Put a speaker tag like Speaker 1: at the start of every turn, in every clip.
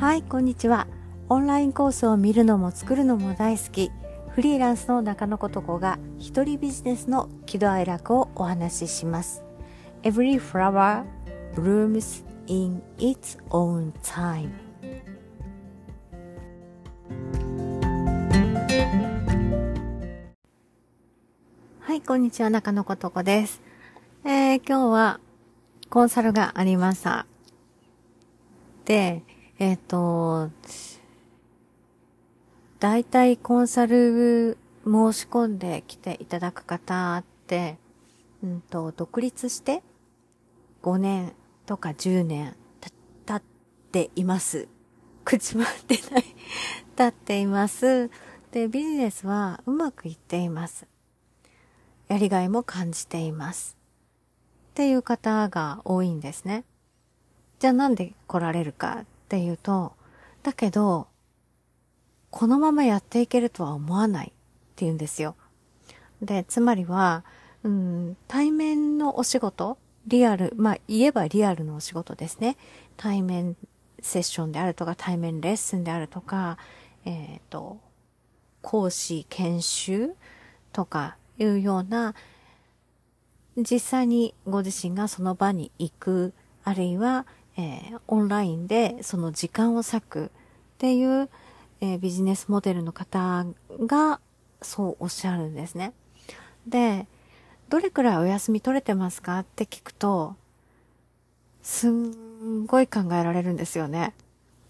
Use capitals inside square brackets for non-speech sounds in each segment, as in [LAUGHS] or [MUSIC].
Speaker 1: はいこんにちは。オンラインコースを見るのも作るのも大好き。フリーランスの中野ことこが一人ビジネスの喜怒哀楽をお話しします。Every flower blooms in its own time. はいこんにちは中野ことこです。えー、今日はコンサルがありましたでえっ、ー、と、大体コンサル申し込んできていただく方って、うんと、独立して5年とか10年経っています。[LAUGHS] 口回ってない [LAUGHS] 経っています。で、ビジネスはうまくいっています。やりがいも感じています。っていう方が多いんですね。じゃあなんで来られるかっていうと、だけど、このままやっていけるとは思わないって言うんですよ。で、つまりは、うん、対面のお仕事、リアル、まあ言えばリアルのお仕事ですね。対面セッションであるとか、対面レッスンであるとか、えっ、ー、と、講師研修とかいうような、実際にご自身がその場に行く、あるいは、えー、オンラインでその時間を割くっていう、えー、ビジネスモデルの方がそうおっしゃるんですね。で、どれくらいお休み取れてますかって聞くと、すんごい考えられるんですよね。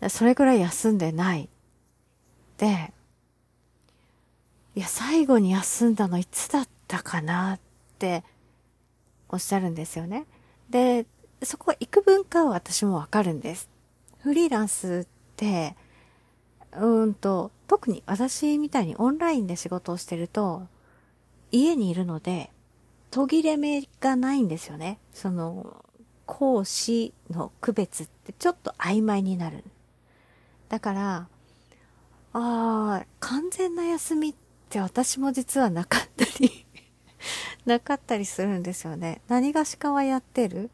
Speaker 1: それくらい休んでない。で、いや、最後に休んだのいつだったかなっておっしゃるんですよね。で、そこは幾分かは私もわかるんです。フリーランスって、うんと、特に私みたいにオンラインで仕事をしてると、家にいるので、途切れ目がないんですよね。その、講師の区別ってちょっと曖昧になる。だから、ああ、完全な休みって私も実はなかったり [LAUGHS] なかったりするんですよね。何がしかはやってる。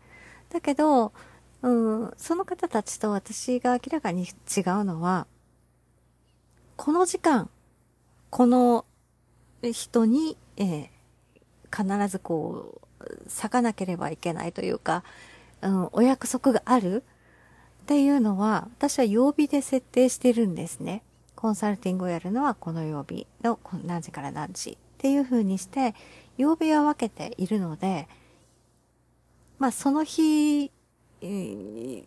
Speaker 1: だけど、うん、その方たちと私が明らかに違うのは、この時間、この人に、えー、必ずこう、咲かなければいけないというか、うん、お約束があるっていうのは、私は曜日で設定してるんですね。コンサルティングをやるのはこの曜日の何時から何時っていう風にして、曜日は分けているので、まあその日、に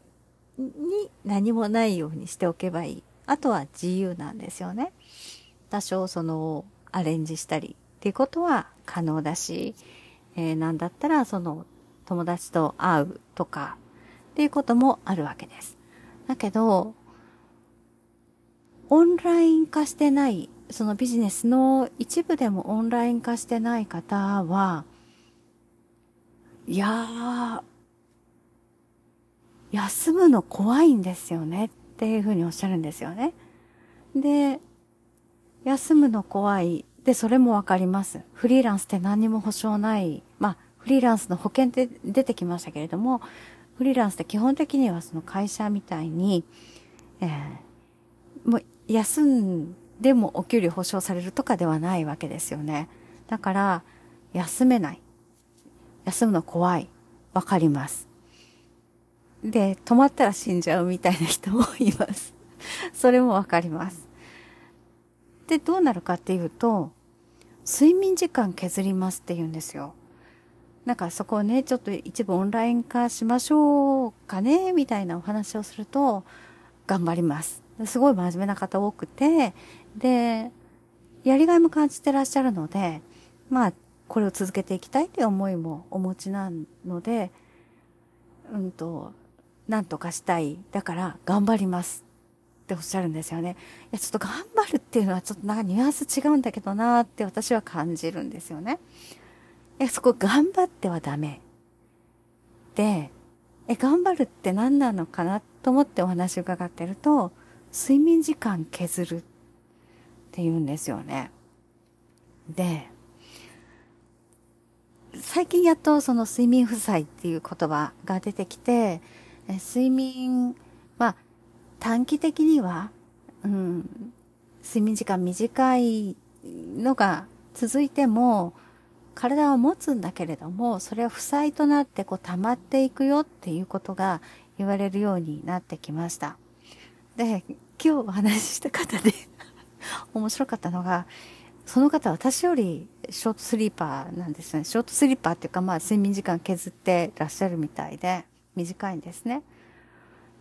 Speaker 1: 何もないようにしておけばいい。あとは自由なんですよね。多少そのアレンジしたりっていうことは可能だし、えー、なんだったらその友達と会うとかっていうこともあるわけです。だけど、オンライン化してない、そのビジネスの一部でもオンライン化してない方は、いやー、休むの怖いんですよねっていうふうにおっしゃるんですよね。で、休むの怖い。で、それもわかります。フリーランスって何にも保証ない。まあ、フリーランスの保険って出てきましたけれども、フリーランスって基本的にはその会社みたいに、えー、もう休んでもお給料保証されるとかではないわけですよね。だから、休めない。休むの怖い。わかります。で、止まったら死んじゃうみたいな人もいます。[LAUGHS] それもわかります。で、どうなるかっていうと、睡眠時間削りますって言うんですよ。なんかそこをね、ちょっと一部オンライン化しましょうかね、みたいなお話をすると、頑張ります。すごい真面目な方多くて、で、やりがいも感じてらっしゃるので、まあ、これを続けていきたいという思いもお持ちなので、うんと、なんとかしたい。だから頑張りますっておっしゃるんですよね。いや、ちょっと頑張るっていうのはちょっとなんかニュアンス違うんだけどなーって私は感じるんですよね。いや、そこ頑張ってはダメ。で、え、頑張るって何なのかなと思ってお話を伺ってると、睡眠時間削るって言うんですよね。で、最近やっとその睡眠負債っていう言葉が出てきて、え睡眠、まあ、
Speaker 2: 短期的には、うん、睡眠時間短いのが続いても、体は持つんだけれども、それは負債となってこう溜まっていくよっていうことが言われるようになってきました。で、今日お話しした方で面白かったのが、その方私よりショートスリーパーなんですね。ショートスリーパーっていうかまあ睡眠時間削ってらっしゃるみたいで、短いんですね。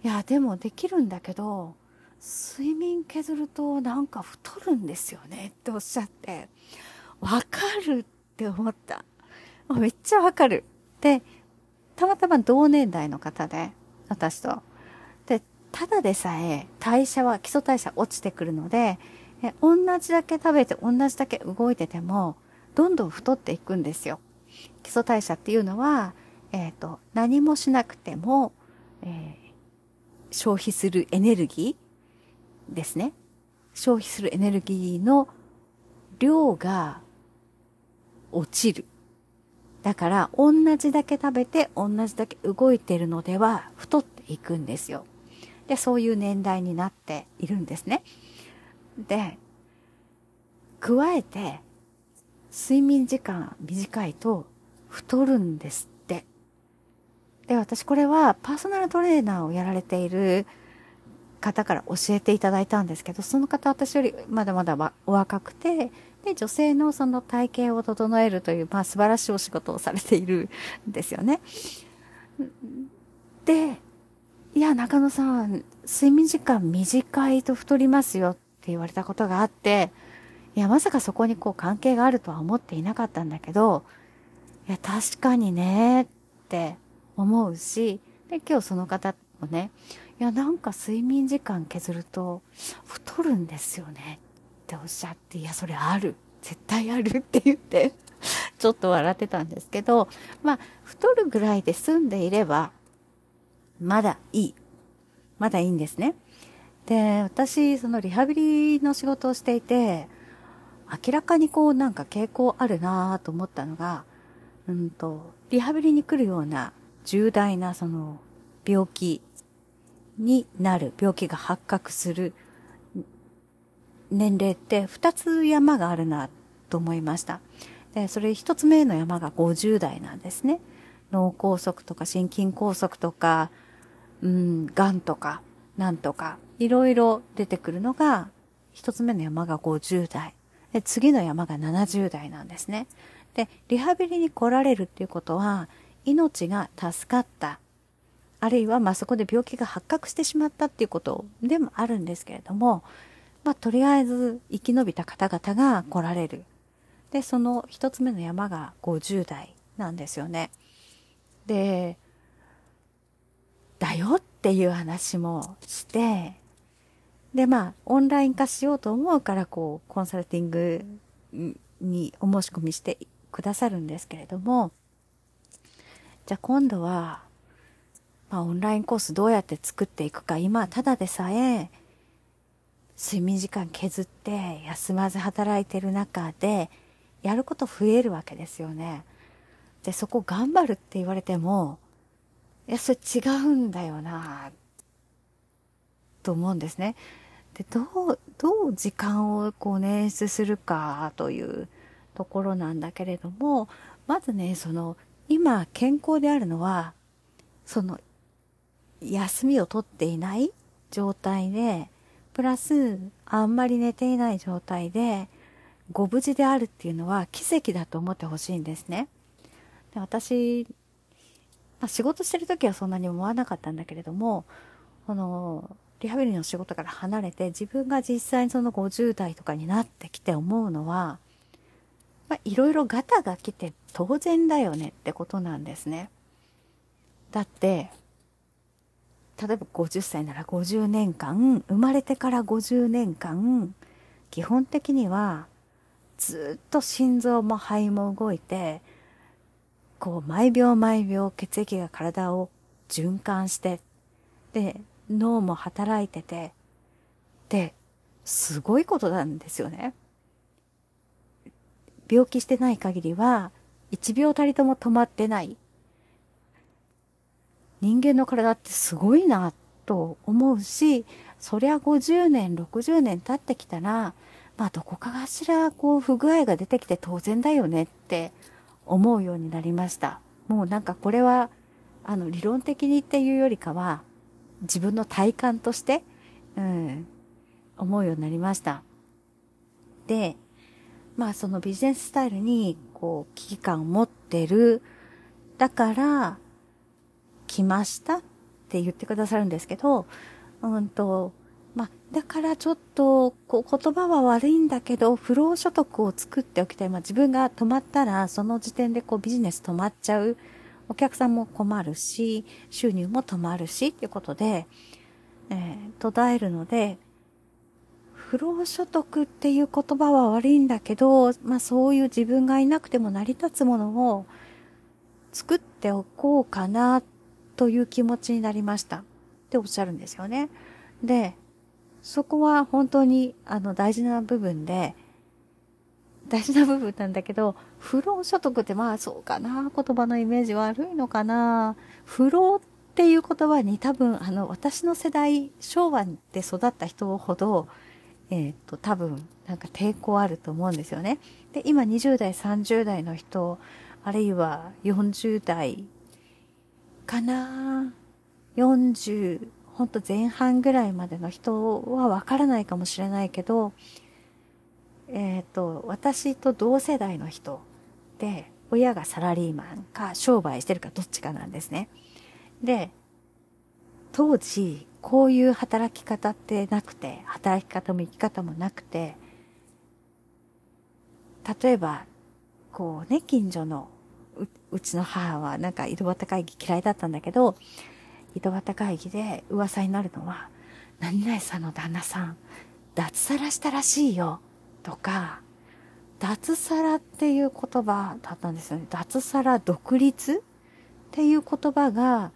Speaker 2: いや、でもできるんだけど、睡眠削るとなんか太るんですよねっておっしゃって、わかるって思った。めっちゃわかる。で、たまたま同年代の方で、私と。で、ただでさえ代謝は、基礎代謝落ちてくるので、同じだけ食べて同じだけ動いてても、どんどん太っていくんですよ。基礎代謝っていうのは、えっ、ー、と、何もしなくても、えー、消費するエネルギーですね。消費するエネルギーの量が落ちる。だから、同じだけ食べて、同じだけ動いてるのでは、太っていくんですよ。で、そういう年代になっているんですね。で、加えて、睡眠時間短いと太るんですって。で、私これはパーソナルトレーナーをやられている方から教えていただいたんですけど、その方私よりまだまだお若くて、で、女性のその体型を整えるという、まあ素晴らしいお仕事をされているんですよね。で、いや、中野さん、睡眠時間短いと太りますよって言われたことがあって、いや、まさかそこにこう関係があるとは思っていなかったんだけど、いや、確かにね、って思うし、で、今日その方もね、いや、なんか睡眠時間削ると太るんですよねっておっしゃって、いや、それある。絶対あるって言ってちょっと笑ってたんですけど、まあ、太るぐらいで済んでいれば、まだいい。まだいいんですね。で、私、そのリハビリの仕事をしていて、明らかにこうなんか傾向あるなぁと思ったのが、うんと、リハビリに来るような重大なその病気になる、病気が発覚する年齢って二つ山があるなと思いました。で、それ一つ目の山が50代なんですね。脳梗塞とか心筋梗塞とか、うん、癌とか、なんとか、いろいろ出てくるのが、一つ目の山が50代。で、次の山が70代なんですね。で、リハビリに来られるっていうことは、命が助かった。あるいは、まあ、そこで病気が発覚してしまったっていうことでもあるんですけれども、まあ、とりあえず生き延びた方々が来られる。で、その一つ目の山が50代なんですよね。で、だよっていう話もして、で、まあ、オンライン化しようと思うから、こう、コンサルティングにお申し込みしてくださるんですけれども、じゃあ今度は、まあ、オンラインコースどうやって作っていくか、今、ただでさえ、睡眠時間削って休まず働いてる中でやること増えるわけですよね。で、そこ頑張るって言われても、いや、それ違うんだよなと思うんですね。で、どう、どう時間をこう捻出するかというところなんだけれども、まずね、その、今健康であるのは、その、休みをとっていない状態で、プラス、あんまり寝ていない状態で、ご無事であるっていうのは奇跡だと思ってほしいんですね。で私、まあ、仕事してる時はそんなに思わなかったんだけれども、この、リハビリの仕事から離れて自分が実際にその50代とかになってきて思うのは、まあ、いろいろガタが来て当然だよねってことなんですね。だって、例えば50歳なら50年間、生まれてから50年間、基本的にはずっと心臓も肺も動いて、こう毎秒毎秒血液が体を循環して、で、脳も働いてて、で、すごいことなんですよね。病気してない限りは、一秒たりとも止まってない人間の体ってすごいなと思うし、そりゃ50年、60年経ってきたら、まあどこかがしらこう不具合が出てきて当然だよねって思うようになりました。もうなんかこれは、あの理論的にっていうよりかは、自分の体感として、うん、思うようになりました。で、まあそのビジネススタイルにこう危機感を持ってる。だから、来ましたって言ってくださるんですけど、うんと、まあ、だからちょっと、こう、言葉は悪いんだけど、不労所得を作っておきたい。まあ、自分が止まったら、その時点でこう、ビジネス止まっちゃう。お客さんも困るし、収入も止まるし、っていうことで、えー、途絶えるので、不労所得っていう言葉は悪いんだけど、まあそういう自分がいなくても成り立つものを作っておこうかなという気持ちになりましたっておっしゃるんですよね。で、そこは本当にあの大事な部分で、大事な部分なんだけど、不労所得ってまあそうかな、言葉のイメージ悪いのかな。不労っていう言葉に多分あの私の世代、昭和で育った人ほど、えっ、ー、と、多分、なんか抵抗あると思うんですよね。で、今20代、30代の人、あるいは40代かな40、ほんと前半ぐらいまでの人はわからないかもしれないけど、えっ、ー、と、私と同世代の人で、親がサラリーマンか商売してるかどっちかなんですね。で、当時、こういう働き方ってなくて、働き方も生き方もなくて、例えば、こうね、近所の、うちの母はなんか井戸端会議嫌いだったんだけど、井戸端会議で噂になるのは、何々さんの旦那さん、脱サラしたらしいよ、とか、脱サラっていう言葉だったんですよね。脱サラ独立っていう言葉が、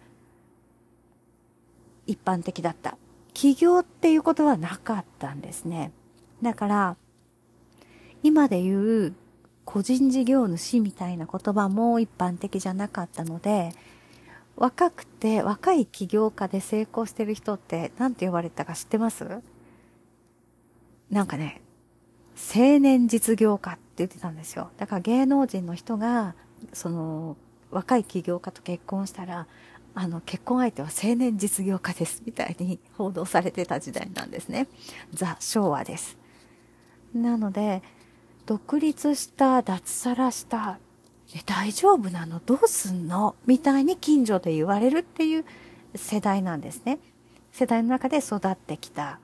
Speaker 2: 一般的だった。起業っていうことはなかったんですね。だから、今で言う個人事業主みたいな言葉も一般的じゃなかったので、若くて、若い起業家で成功してる人って何て呼ばれたか知ってます？なんかね、青年実業家って言ってたんですよ。だから芸能人の人が、その、若い起業家と結婚したら、あの、結婚相手は青年実業家です、みたいに報道されてた時代なんですね。ザ・昭和です。なので、独立した、脱サラした、え、大丈夫なの？どうすんの？みたいに近所で言われるっていう世代なんですね。世代の中で育ってきた。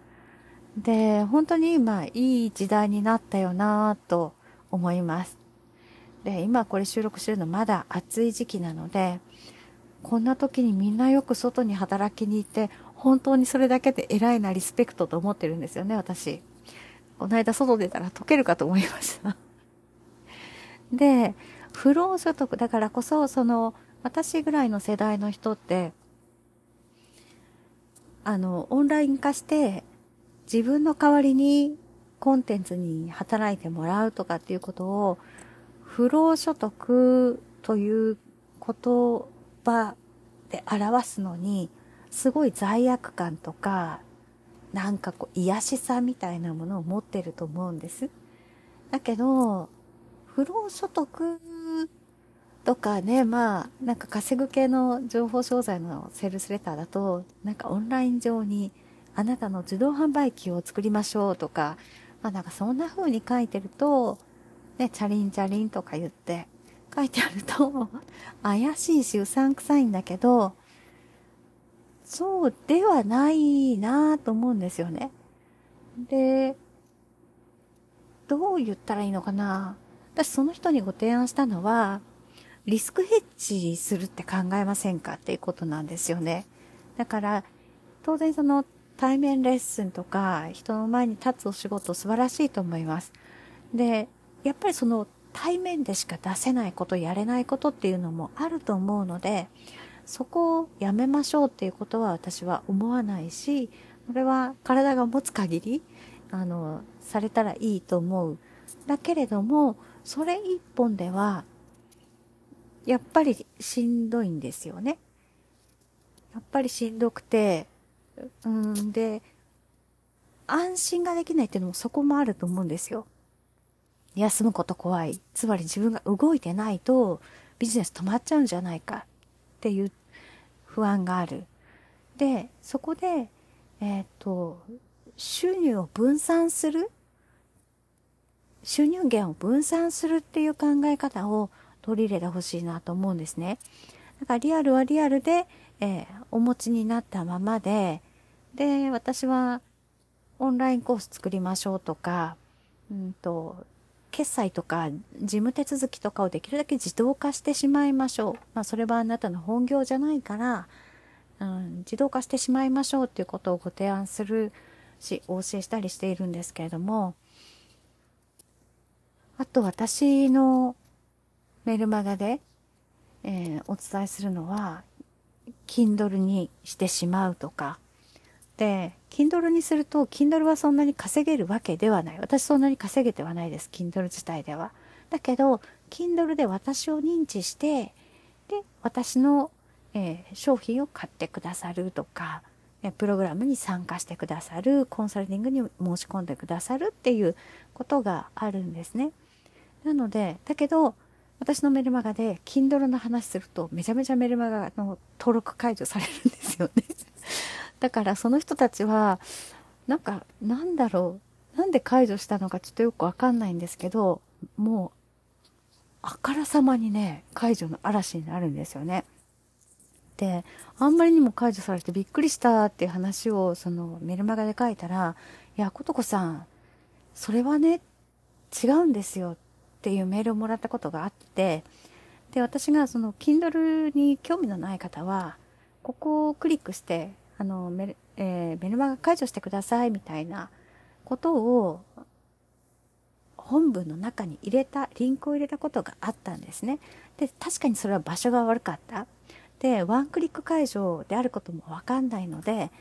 Speaker 2: で、本当に今、いい時代になったよなぁと思います。で、今これ収録してるのまだ暑い時期なので、こんな時にみんなよく外に働きに行って、本当にそれだけで偉いなリスペクトと思ってるんですよね、私。この間外出たら溶けるかと思いました [LAUGHS] で、不労所得だからこそ、その、私ぐらいの世代の人って、あの、オンライン化して、自分の代わりにコンテンツに働いてもらうとかっていうことを、不労所得ということ葉で表すのに、すごい罪悪感とか、なんかこう、癒しさみたいなものを持ってると思うんです。だけど、不労所得とかね、まあ、なんか稼ぐ系の情報商材のセールスレターだと、なんかオンライン上にあなたの自動販売機を作りましょうとか、まあなんかそんな風に書いてると、ね、チャリンチャリンとか言って、書いてあると、[LAUGHS] 怪しいしうさんくさいんだけど、そうではないなぁと思うんですよね。で、どう言ったらいいのかな私その人にご提案したのは、リスクヘッジするって考えませんかっていうことなんですよね。だから、当然その対面レッスンとか人の前に立つお仕事素晴らしいと思います。で、やっぱりその対面でしか出せないこと、やれないことっていうのもあると思うので、そこをやめましょうっていうことは私は思わないし、これは体が持つ限り、あの、されたらいいと思う。だけれども、それ一本では、やっぱりしんどいんですよね。やっぱりしんどくて、うんで、安心ができないっていうのもそこもあると思うんですよ。休むこと怖い。つまり自分が動いてないとビジネス止まっちゃうんじゃないかっていう不安がある。で、そこで、えっ、と、収入を分散する？収入源を分散するっていう考え方を取り入れてほしいなと思うんですね。だからリアルはリアルで、えー、お持ちになったままで、で、私はオンラインコース作りましょうとか、うんと、決済とか事務手続きとかをできるだけ自動化してしまいましょう。まあそれはあなたの本業じゃないから、うん、自動化してしまいましょうっていうことをご提案するし、お教えしたりしているんですけれども、あと私のメルマガで、えー、お伝えするのは、Kindle にしてしまうとか、Kindle にすると、Kindle はそんなに稼げるわけではない。私そんなに稼げてはないです。Kindle 自体では。だけど、Kindle で私を認知して、で、私の、えー、商品を買ってくださるとか、プログラムに参加してくださる、コンサルティングに申し込んでくださるっていうことがあるんですね。なので、だけど、私のメルマガで Kindle の話するとめちゃめちゃメルマガの登録解除されるんですよねだからその人たちは、なんか、なんだろう。なんで解除したのかちょっとよくわかんないんですけど、もう、あからさまにね、解除の嵐になるんですよね。で、あんまりにも解除されてびっくりしたっていう話を、そのメルマガで書いたら、いや、ことこさん、それはね、違うんですよっていうメールをもらったことがあって、で、私がその Kindle に興味のない方は、ここをクリックして、あの、メル、えー、メルマガ解除してくださいみたいなことを本文の中に入れた、リンクを入れたことがあったんですね。で、確かにそれは場所が悪かった。で、ワンクリック解除であることもわかんないので、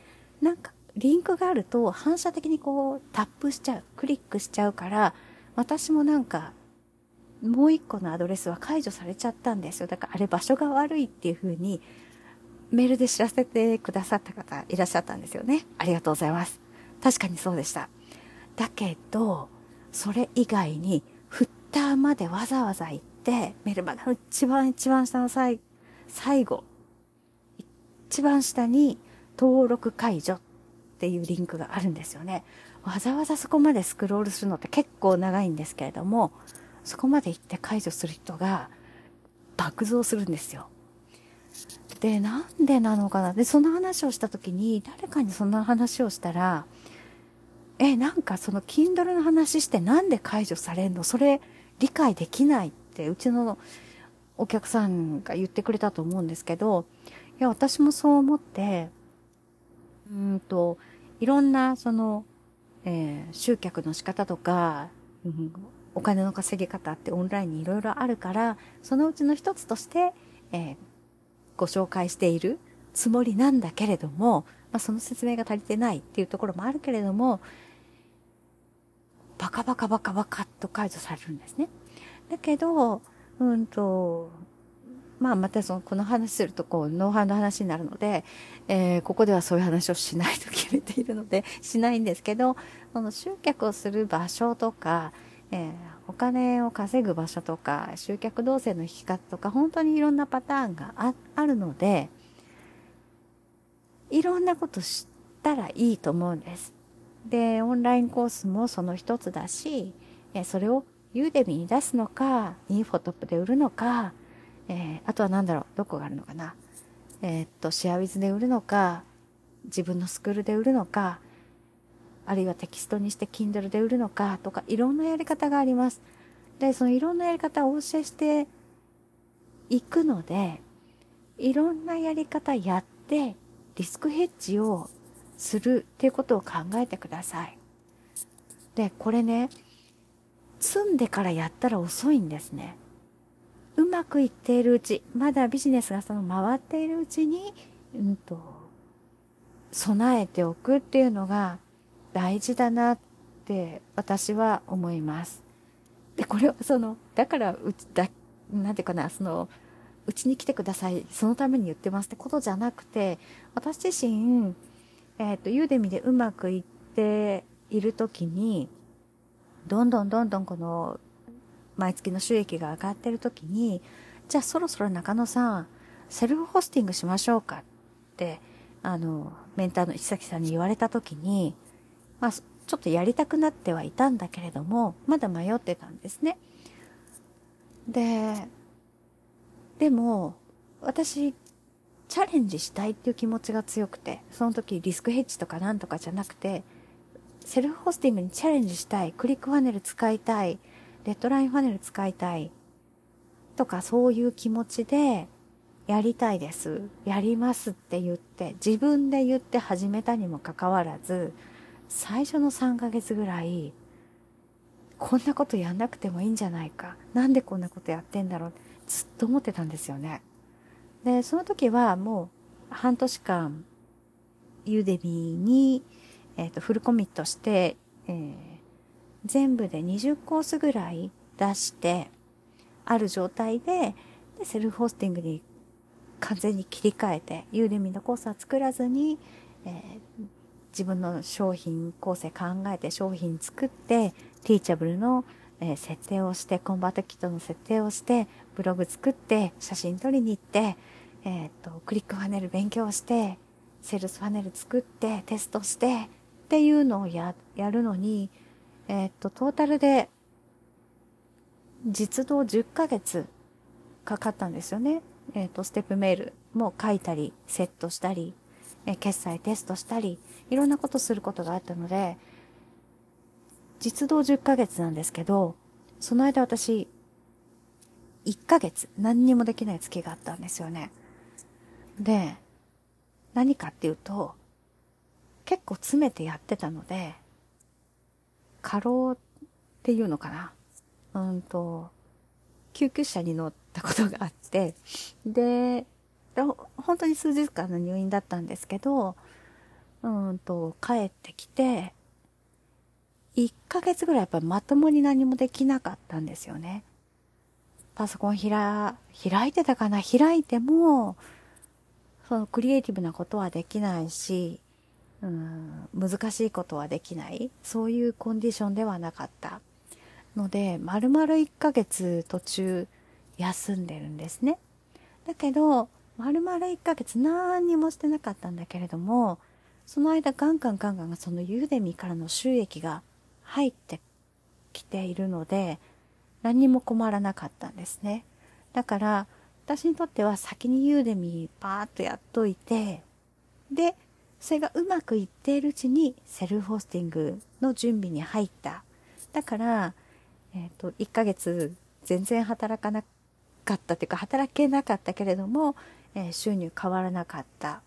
Speaker 2: なんか、リンクがあると反射的にこうタップしちゃう、クリックしちゃうから、私もなんか、もう一個のアドレスは解除されちゃったんですよ。だからあれ場所が悪いっていう風にメールで知らせてくださった方いらっしゃったんですよね。ありがとうございます。確かにそうでした。だけど、それ以外に、フッターまでわざわざ行って、メルマガの一番一番下の最最後、一番下に登録解除っていうリンクがあるんですよね。わざわざそこまでスクロールするのって結構長いんですけれども、そこまで行って解除する人が爆増するんですよ。で、なんでなのかな？で、その話をした時に、誰かにそんな話をしたら、え、なんかその Kindle の話してなんで解除されんの？それ理解できないって、うちのお客さんが言ってくれたと思うんですけど、いや、私もそう思って、うんと、いろんな、その、えー、集客の仕方とか、うん、お金の稼ぎ方ってオンラインにいろいろあるから、そのうちの一つとして、えー、ご紹介しているつもりなんだけれども、まあ、その説明が足りてないっていうところもあるけれども、バカバカバカバカっと解除されるんですね。だけど、うんと、まあまたその、この話するとこう、ノウハウの話になるので、えー、ここではそういう話をしないと決めているので、しないんですけど、その集客をする場所とか、えー、お金を稼ぐ場所とか、集客動線の引き方とか、本当にいろんなパターンがああるので、いろんなこと知ったらいいと思うんです。で、オンラインコースもその一つだし、えそれをユーデミに出すのか、インフォトップで売るのか、えー、あとは何だろう、どこがあるのかな。えー、っと、シェアウィズで売るのか、自分のスクールで売るのか、あるいはテキストにして Kindle で売るのかとか、いろんなやり方があります。で、そのいろんなやり方をお教えしていくので、いろんなやり方やって、リスクヘッジをするっていうことを考えてください。で、これね、積んでからやったら遅いんですね。うまくいっているうち、まだビジネスがその回っているうちに、うんと、備えておくっていうのが大事だなって私は思います。で、これはその、だからうちだ、なんていうかな、その、うちに来てください、そのために言ってますってことじゃなくて、私自身、えっ、と、ユーデミでうまくいっているときに、どんどんどんどんこの、毎月の収益が上がってるときに、じゃあそろそろ中野さん、セルフホスティングしましょうかって、あの、メンターの石崎さんに言われたときに、まあ、ちょっとやりたくなってはいたんだけれども、まだ迷ってたんですね。で、でも、私、チャレンジしたいっていう気持ちが強くて、その時リスクヘッジとかなんとかじゃなくて、セルフホスティングにチャレンジしたい、クリックファネル使いたい、レッドラインファネル使いたい、とかそういう気持ちで、やりたいです。やりますって言って、自分で言って始めたにもかかわらず、最初の3ヶ月ぐらい、こんなことやんなくてもいいんじゃないか。なんでこんなことやってんだろう。ずっと思ってたんですよね。で、その時はもう半年間、ユーデミーに、えっ、ー、と、フルコミットして、えー、全部で20コースぐらい出して、ある状態で、でセルフホスティングに完全に切り替えて、ユーデミーのコースは作らずに、えー、自分の商品構成考えて商品作って、ティーチャブルの、え、設定をして、コンバートキットの設定をして、ブログ作って、写真撮りに行って、えっ、と、クリックファネル勉強して、セールスファネル作って、テストして、っていうのをや、やるのに、えっ、と、トータルで、実動10ヶ月かかったんですよね。えっ、と、ステップメールも書いたり、セットしたり、え決済テストしたり、いろんなことすることがあったので、実動10ヶ月なんですけど、その間私、1ヶ月何にもできない月があったんですよね。で、何かっていうと、結構詰めてやってたので、過労っていうのかな。うんと、救急車に乗ったことがあって、で、で本当に数日間の入院だったんですけど、うんと、帰ってきて、1ヶ月ぐらいやっぱまともに何もできなかったんですよね。パソコン開、開いてたかな？開いても、そのクリエイティブなことはできないし、うん、難しいことはできない。そういうコンディションではなかった。ので、丸々1ヶ月途中休んでるんですね。だけど、丸々1ヶ月何にもしてなかったんだけれども、その間ガンガンガンガンそのユーデミからの収益が入ってきているので、何にも困らなかったんですね。だから、私にとっては先にユーデミーパーッとやっといて、で、それがうまくいっているうちにセルフホスティングの準備に入った。だから、えっ、ー、と、1ヶ月全然働かなかったっていうか、働けなかったけれども、え、収入変わらなかった。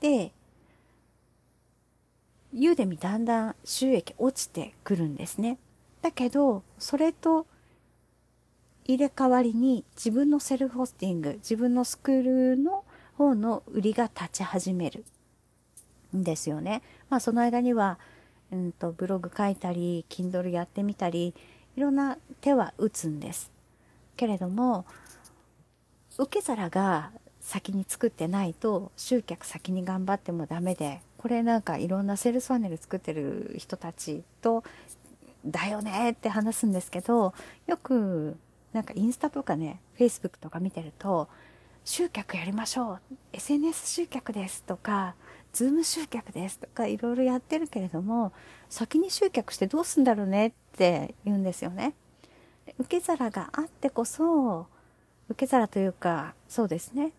Speaker 2: で、ユーデミだんだん収益落ちてくるんですね。だけど、それと入れ替わりに自分のセルフホスティング、自分のスクールの方の売りが立ち始めるんですよね。まあその間には、うんと、ブログ書いたり、Kindle やってみたり、いろんな手は打つんです。けれども、受け皿が先に作ってないと集客先に頑張ってもダメで、これなんかいろんなセールスファネル作ってる人たちと、だよねって話すんですけど、よくなんかインスタとかね、フェイスブックとか見てると、集客やりましょう !SNS 集客ですとか、ズーム集客ですとかいろいろやってるけれども、先に集客してどうすんだろうねって言うんですよね。受け皿があってこそ、受け皿というか、そうですね。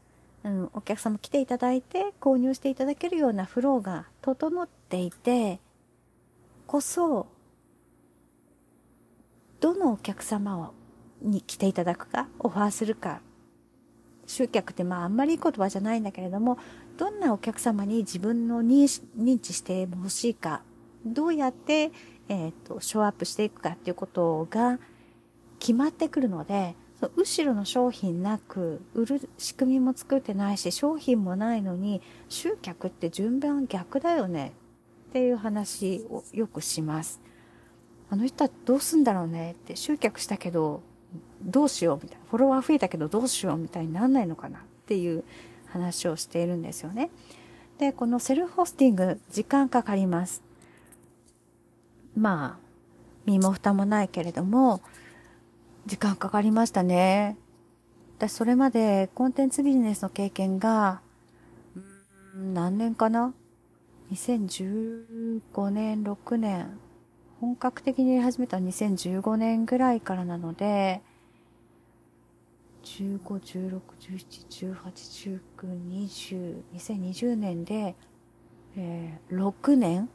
Speaker 2: うん、お客様来ていただいて購入していただけるようなフローが整っていて、こそ、どのお客様をに来ていただくか、オファーするか。集客ってまああんまりいい言葉じゃないんだけれども、どんなお客様に自分の認知してほしいか、どうやって、えっ、ー、と、ショーアップしていくかっていうことが決まってくるので、後ろの商品なく、売る仕組みも作ってないし、商品もないのに、集客って順番逆だよねっていう話をよくします。あの人はどうすんだろうねって集客したけど、どうしようみたいな、フォロワー増えたけどどうしようみたいになんないのかなっていう話をしているんですよね。で、このセルフホスティング、時間かかります。まあ、身も蓋もないけれども、時間かかりましたね。私、それまでコンテンツビジネスの経験が、ん何年かな ?2015 年、6年。本格的にやり始めた2015年ぐらいからなので、15、16、17、18、19、20、2020年で、えー、6年？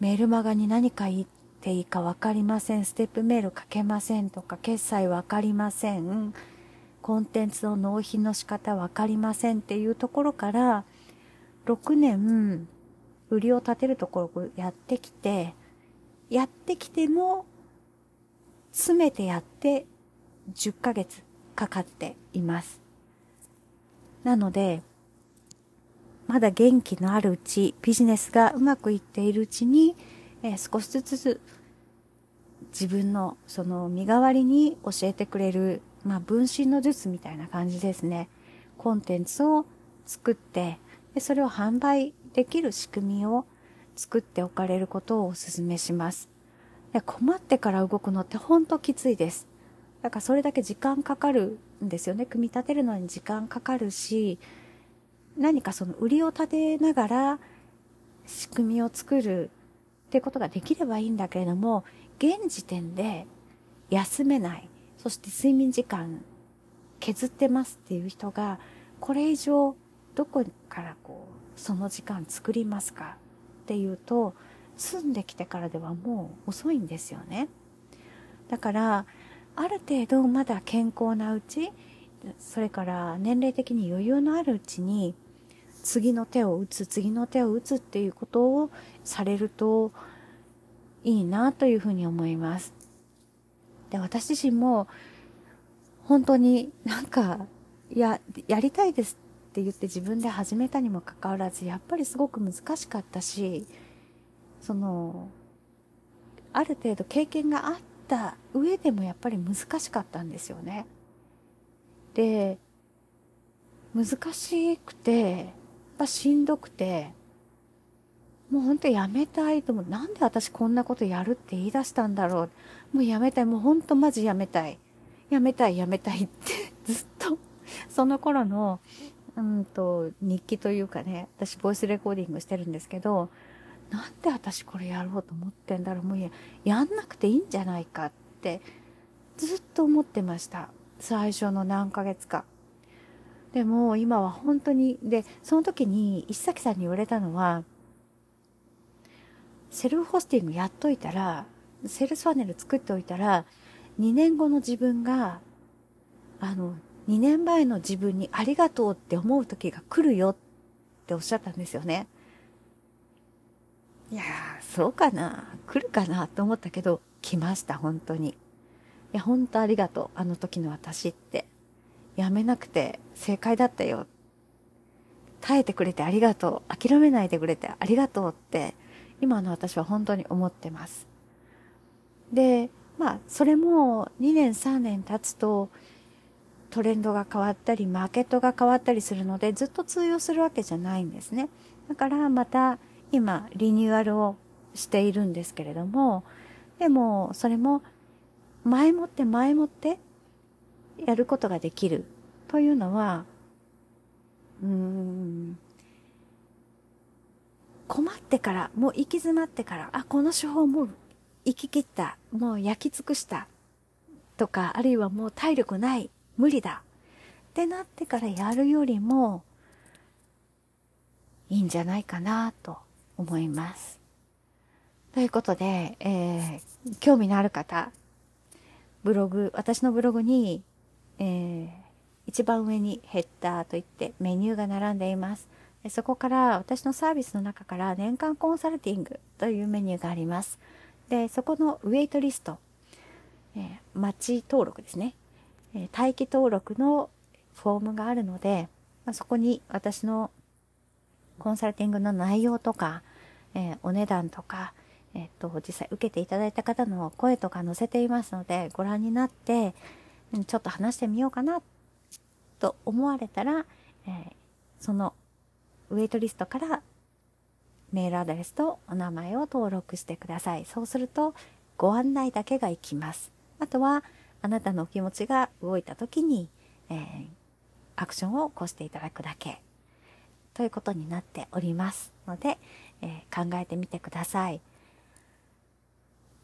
Speaker 2: メールマガに何か言っていいかわかりません。ステップメール書けませんとか、決済わかりません。コンテンツの納品の仕方わかりませんっていうところから、6年、売りを立てるところをやってきて、やってきても、詰めてやって10ヶ月かかっています。なので、まだ元気のあるうち、ビジネスがうまくいっているうちに、えー、少しずつ自分のその身代わりに教えてくれる、まあ、分身の術みたいな感じですね。コンテンツを作って、でそれを販売できる仕組みを作っておかれることをお勧めします。で困ってから動くのってほんときついです。だからそれだけ時間かかるんですよね。組み立てるのに時間かかるし、何かその売りを立てながら仕組みを作るってことができればいいんだけれども、現時点で休めない、そして睡眠時間削ってますっていう人が、これ以上どこからこう、その時間作りますか？っていうと、住んできてからではもう遅いんですよね。だから、ある程度まだ健康なうち、それから年齢的に余裕のあるうちに、次の手を打つ、次の手を打つっていうことをされるといいなというふうに思います。で、私自身も本当になんか、や、やりたいですって言って自分で始めたにもかかわらず、やっぱりすごく難しかったし、その、ある程度経験があった上でもやっぱり難しかったんですよね。で、難しくて、ぱしんどくて、もうほんとやめたいと思う。なんで私こんなことやるって言い出したんだろう。もうやめたい。もうほんとマジやめたい。やめたい、やめたいって [LAUGHS] ずっと、その頃の、うんと、日記というかね、私ボイスレコーディングしてるんですけど、なんで私これやろうと思ってんだろう。もうや、やんなくていいんじゃないかって、ずっと思ってました。最初の何ヶ月か。でも今は本当に、で、その時に石崎さんに言われたのは、セルフホスティングやっといたら、セルスファネル作っておいたら、2年後の自分が、あの、2年前の自分にありがとうって思う時が来るよっておっしゃったんですよね。いやー、そうかな来るかなと思ったけど、来ました、本当に。いや、本当ありがとう、あの時の私って。やめなくて正解だったよ。耐えてくれてありがとう。諦めないでくれてありがとうって、今の私は本当に思ってます。で、まあ、それも2年3年経つと、トレンドが変わったり、マーケットが変わったりするので、ずっと通用するわけじゃないんですね。だからまた今、リニューアルをしているんですけれども、でも、それも、前もって前もってやることができるというのは、うん、困ってから、もう行き詰まってから、あ、この手法もう行き切った、もう焼き尽くしたとか、あるいはもう体力ない、無理だってなってからやるよりもいいんじゃないかなと思います。ということで、えー、興味のある方、ブログ、私のブログにえー、一番上にヘッダーといってメニューが並んでいます。そこから私のサービスの中から年間コンサルティングというメニューがあります。で、そこのウェイトリスト、えー、待ち登録ですね。えー、待機登録のフォームがあるので、まあ、そこに私のコンサルティングの内容とか、えー、お値段とか、えっと、実際受けていただいた方の声とか載せていますので、ご覧になって、ちょっと話してみようかなと思われたら、えー、そのウェイトリストからメールアドレスとお名前を登録してください。そうするとご案内だけが行きます。あとはあなたのお気持ちが動いた時に、えー、アクションを起こしていただくだけということになっておりますので、えー、考えてみてください。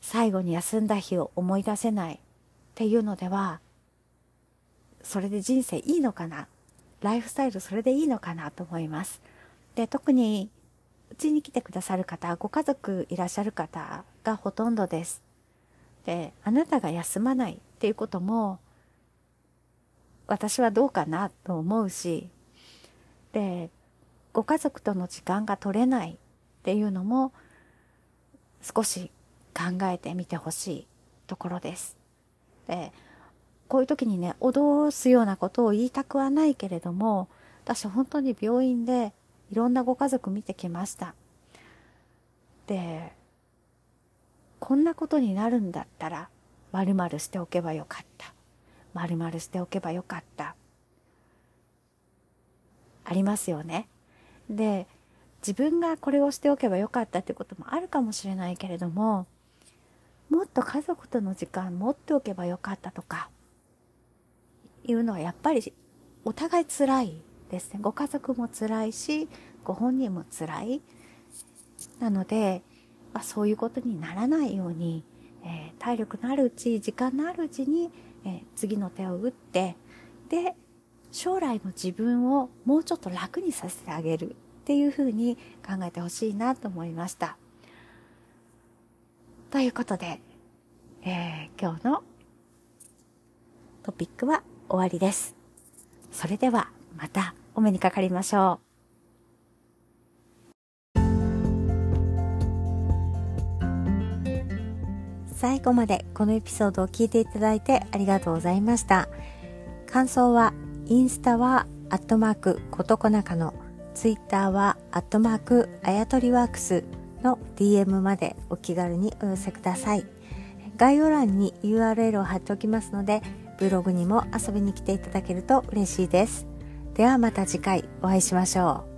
Speaker 2: 最後に休んだ日を思い出せないっていうのでは、それで人生いいのかな？ライフスタイルそれでいいのかなと思います。で、特にうちに来てくださる方、ご家族いらっしゃる方がほとんどです。で、あなたが休まないっていうことも、私はどうかなと思うし、で、ご家族との時間が取れないっていうのも、少し考えてみてほしいところです。で、こういう時にね、脅すようなことを言いたくはないけれども、私本当に病院でいろんなご家族見てきました。で、こんなことになるんだったら、まるまるしておけばよかった。まるまるしておけばよかった。ありますよね。で、自分がこれをしておけばよかったってこともあるかもしれないけれども、もっと家族との時間持っておけばよかったとか、いうのはやっぱりお互い辛いですね。ご家族も辛いし、ご本人も辛い。なので、まあ、そういうことにならないように、えー、体力のあるうち、時間のあるうちに、えー、次の手を打って、で、将来の自分をもうちょっと楽にさせてあげるっていうふうに考えてほしいなと思いました。ということで、えー、今日のトピックは終わりです。それではまたお目にかかりましょう。最後までこのエピソードを聞いていただいてありがとうございました。感想は、インスタは、アットマーク、ことこなかの、ツイッターは、アットマーク、あやとりワークスの DM までお気軽にお寄せください。概要欄に URL を貼っておきますので、ブログにも遊びに来ていただけると嬉しいです。ではまた次回お会いしましょう。